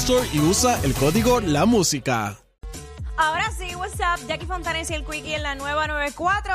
Store y usa el código La Música. Ahora sí, what's up? Jackie Fontanes y el Quickie en la nueva 94.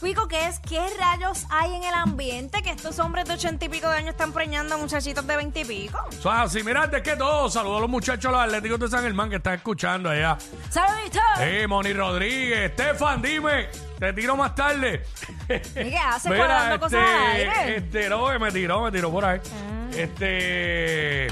Quico, ¿qué es? ¿Qué rayos hay en el ambiente? Que estos hombres de ochenta y pico de años están preñando a muchachitos de veinte y pico. Eso es así, mira, antes que todo, saludos a los muchachos, los atléticos de San Germán que están escuchando allá. ¡Saluditos! Eh, Moni Rodríguez, Estefan, dime, te tiro más tarde. ¿Y qué hace cuadrando cosas al aire? este, no, me tiró, me tiró por ahí. Ah. Este,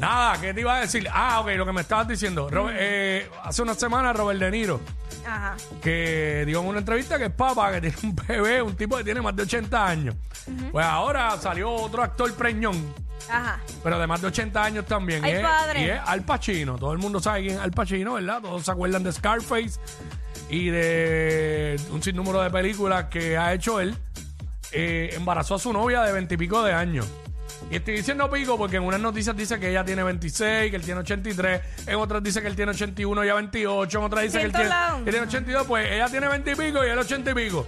nada, ¿qué te iba a decir? Ah, ok, lo que me estabas diciendo. Robert- eh, hace una semana Robert De Niro, Ajá. que dio en una entrevista que es papá, que tiene un bebé, un tipo que tiene más de 80 años. Pues ahora salió otro actor preñón. Ajá. Pero de más de 80 años también. Ay, y es, padre. y es Al Pacino. Todo el mundo sabe quién es Al Pacino, ¿verdad? Todos se acuerdan de Scarface y de un sinnúmero de películas que ha hecho él. Eh, embarazó a su novia de 20 y pico de años. Y estoy diciendo pico porque en unas noticias dice que ella tiene 26, que él tiene 83, en otras dice que él tiene 81 y ella 28, en otras dice que él tiene, que tiene 82, pues ella tiene 20 y pico y él 80 y pico.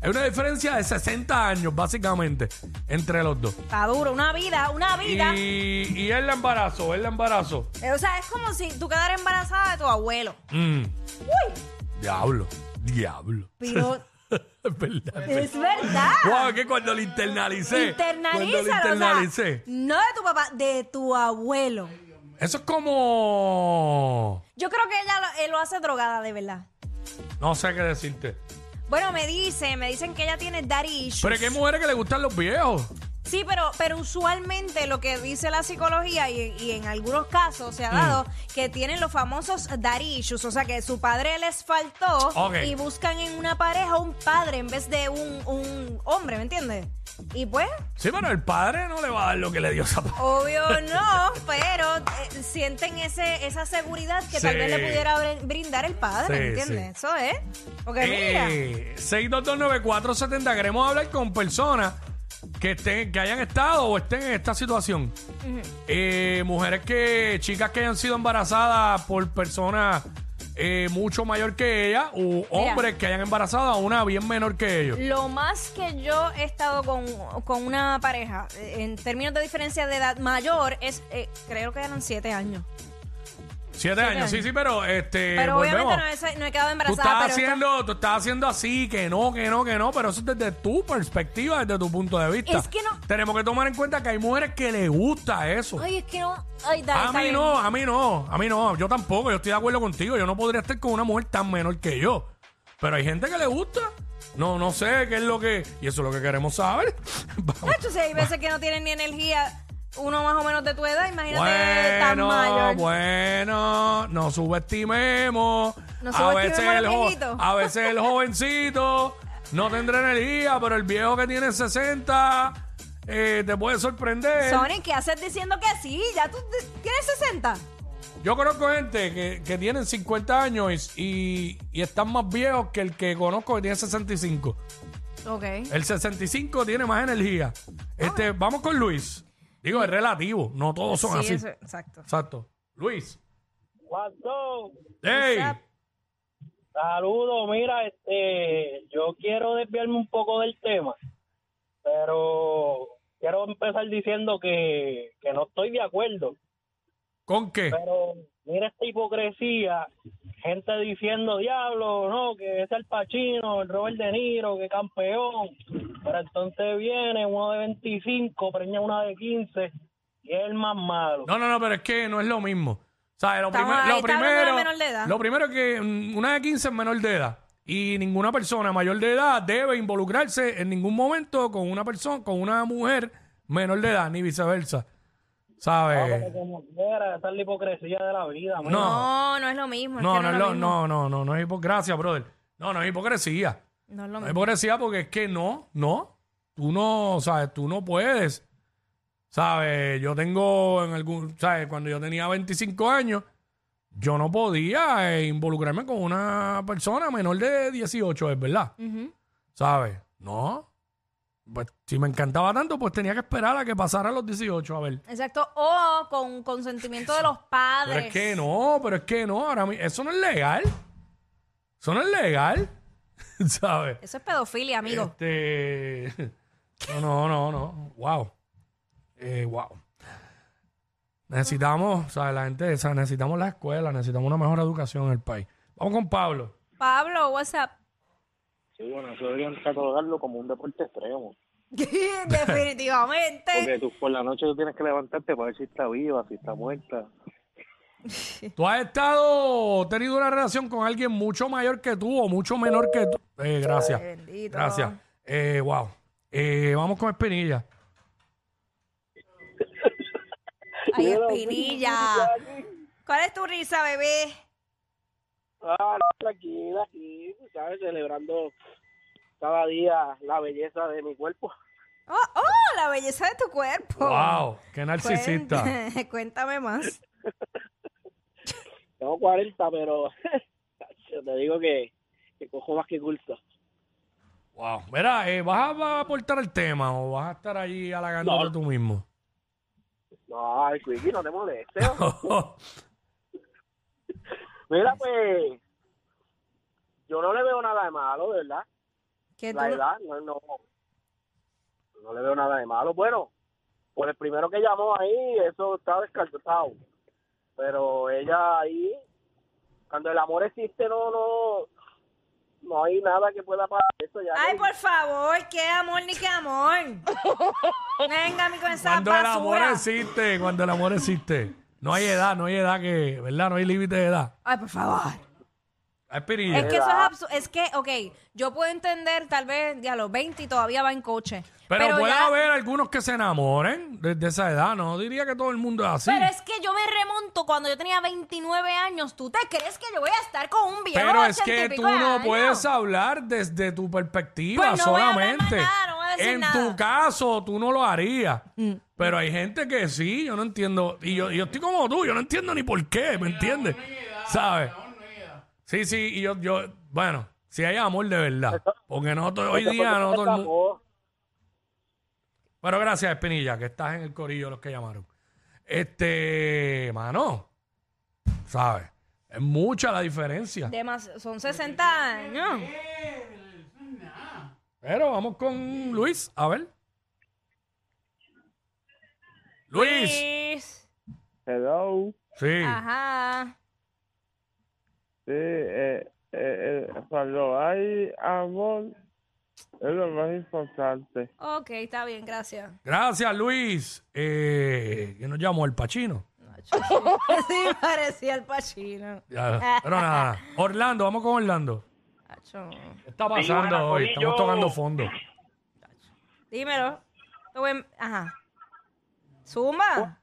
Es una diferencia de 60 años, básicamente, entre los dos. Está duro. Una vida, una vida. Y, y él la embarazó, él la embarazó. Eh, O sea, es como si tú quedaras embarazada de tu abuelo. Mm, Uy, diablo, diablo. pero es verdad. es verdad. Wow, que cuando lo internalicé. Cuando lo Internalízalo, o sea, internalicé. no de tu papá, de tu abuelo. Eso es como. Yo creo que ella lo, él lo hace drogada, de verdad. No sé qué decirte. Bueno, me dicen, me dicen que ella tiene daddy issues. Pero es que hay mujeres que le gustan los viejos. Sí, pero, pero usualmente lo que dice la psicología y, y en algunos casos se ha dado que tienen los famosos daddy issues, o sea que su padre les faltó Ok. y buscan en una pareja un padre en vez de un, un hombre, ¿me entiendes? Y pues, Sí, pero el padre no le va a dar lo que le dio esa pa- obvio no, pero eh, sienten ese, esa seguridad que tal Sí. vez le pudiera br- brindar el padre, Sí, ¿me entiendes? Eso es. Porque mira, Eh, 6229470. Queremos hablar con personas que estén, que hayan estado o estén en esta situación. Eh, mujeres que, chicas que hayan sido embarazadas por personas eh, mucho mayor que ella, o hombres que hayan embarazado a una bien menor que ellos. Lo más que yo he estado con, con una pareja, eh, en términos de diferencia de edad mayor, es, eh, creo que eran siete años. Siete años, sí, sí, pero este. Pero volvemos. obviamente no he, no he quedado Tú embarazada. estás, pero haciendo, tú estás haciendo así, que no, que no, que no, pero eso es desde tu perspectiva, desde tu punto de vista. Es que no- Tenemos que tomar en cuenta que hay mujeres que les gusta eso. Ay, es que no. Ay, dale, A está mí bien. no, a mí no, a mí no, yo tampoco, yo estoy de acuerdo contigo, yo no podría estar con una mujer tan menor que yo. Pero hay gente que le gusta. No, no sé qué es lo que. Y eso es lo que queremos saber. Vamos. Nacho, si hay veces que no tienen ni energía, uno más o menos de tu edad, imagínate tan mayor. bueno, no subestimemos. No a subestimemos veces a el los jo- viejitos. a veces el jovencito no tendrá energía, pero el viejo que tiene 60 eh, te puede sorprender. Sonic, ¿qué haces diciendo que sí? Ya tú tienes 60. Yo conozco gente que, que tienen 50 años y, y- y están más viejos que el que conozco que tiene 65. Ok. El 65 tiene más energía. Este, vamos con Luis. Digo, es relativo, no todos son Sí, así. eso- exacto. Exacto. Luis. Cuando ¡Hey! What's up? saludo, mira, este, yo quiero desviarme un poco del tema, pero quiero empezar diciendo que, que no estoy de acuerdo. ¿Con qué? Pero mira esta hipocresía, gente diciendo, diablo, no, que es el Pachino, el Robert De Niro, que campeón. Pero entonces viene uno de 25, preña una de 15 y es el más malo. No, no, no, pero es que no es lo mismo. ¿Sabes? Lo, Estamos primer- ahí, lo está hablando de primero, menor de edad. lo primero es que mm, una de 15 es menor de edad. Y ninguna persona mayor de edad debe involucrarse en ningún momento con una persona, con una mujer menor de edad, ni viceversa. ¿Sabes? Pero como quiera, esa es la hipocresía de la vida. No, no es lo mismo. es No, que no, es es lo lo- mismo. no, no, no, no es hipocresía, brother. No, no es hipocresía. No es lo No es mismo. hipocresía porque es que no, no. Tú no, ¿sabes? Tú no puedes. ¿Sabes? Yo tengo en algún, ¿sabes? Cuando yo tenía 25 años, yo no podía eh, involucrarme con una persona menor de 18, es verdad. Ujú. ¿Sabes? No. Pues si me encantaba tanto, pues tenía que esperar a que pasara los 18, a ver. Exacto. O con consentimiento de los padres. Pero es que no, pero es que no, ahora eso no es legal. Eso no es legal. ¿Sabes? Eso es pedofilia, amigo. Este. No, no, no, no. Wow. Eh, wow. Necesitamos, ¿sabes? La gente, o sea, necesitamos la escuela, necesitamos una mejor educación en el país. Vamos con Pablo. Pablo, what's up? Sí, bueno, eso deberían catalogarlo como un deporte extremo. Definitivamente. Porque tú por la noche tú tienes que levantarte para ver si está viva, si está muerta. ¿Tú has estado, tenido una relación con alguien mucho mayor que tú o mucho menor que tú? Eh, gracias. Ay, bendito. Gracias. Eh, wow. Eh, vamos con Espinilla. Ay, espinilla. ¿Cuál es tu risa, bebé? Ah, no, tranquila, aquí, ¿sabes? Celebrando cada día la belleza de mi cuerpo. Oh, oh, la belleza de tu cuerpo. Wow. Qué narcisista. Cuént- Cuéntame más. Tengo 40, pero yo te digo que, que cojo más que curso. Wow. Mira, eh, ¿vas a aportar el tema o vas a estar allí halagándote No. tú mismo? No, ay, Quickie, no te molestes. Mira, pues, yo no le veo nada de malo, de verdad. Que tú La no- edad, no, no, no le veo nada de malo. Bueno, por el primero que llamó ahí, eso está descartado. Pero ella ahí, cuando el amor existe, no, no, no hay nada que pueda parar eso. Ya Ay, por favor, qué amor ni qué amor. Venga, mí con esa Cuando el amor existe, cuando el amor existe. No hay edad, no hay edad que, ¿verdad? No hay límite de edad. Ay, por favor. Hay Espinilla. Es que eso es absurdo. Es que, ok, yo puedo entender tal vez ya a los 20 y todavía va en coche. Pero, puede ya- haber algunos que se enamoren desde esa edad. No diría que todo el mundo es así. Pero es que yo me remonto cuando yo tenía 29 años. ¿Tú te crees que yo voy a estar con un viejo Pero de es 80 que pico tú de no años? puedes hablar desde tu perspectiva Pues no voy a hablar solamente. nada, en nada. tu caso, tú no lo harías. Pero hay gente que sí, yo no entiendo. Y yo, y yo estoy como tú, yo no entiendo ni por qué, ¿me entiendes? ¿Sabes? Sí, sí, y yo, yo, bueno, si hay amor de verdad. Porque no to- hoy día no todo el mundo. Pero gracias, Espinilla, que estás en el corillo los que llamaron. Este, mano, ¿sabes? Es mucha la diferencia. Demas- son 60 años. Pero vamos con Luis, a ver. Luis. Luis. Hello. Sí. Ajá. Sí, eh, eh, eh, cuando hay amor es lo más importante. Ok, está bien, gracias. Gracias, Luis. Eh, que nos llamó el Pachino. sí, parecía el Pachino. Ya, Pero nada, Orlando, vamos con Orlando. Acho. ¿Qué está pasando hoy? Estamos tocando fondo. Dímelo. Te voy a- Ajá. Zumba.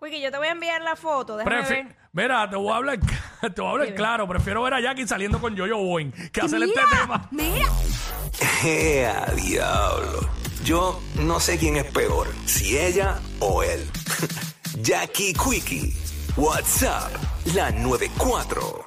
Quickie, yo te voy a enviar la foto. Déjame Prefi- ver. Mira, te voy a hablar, te voy a hablar claro. Prefiero ver a Jackie saliendo con Yoyo Boing que hacer este tema. Mira. ¡Ea, diablo! Yo no sé quién es peor, si ella o él. Jackie Quickie, WhatsApp, la 94.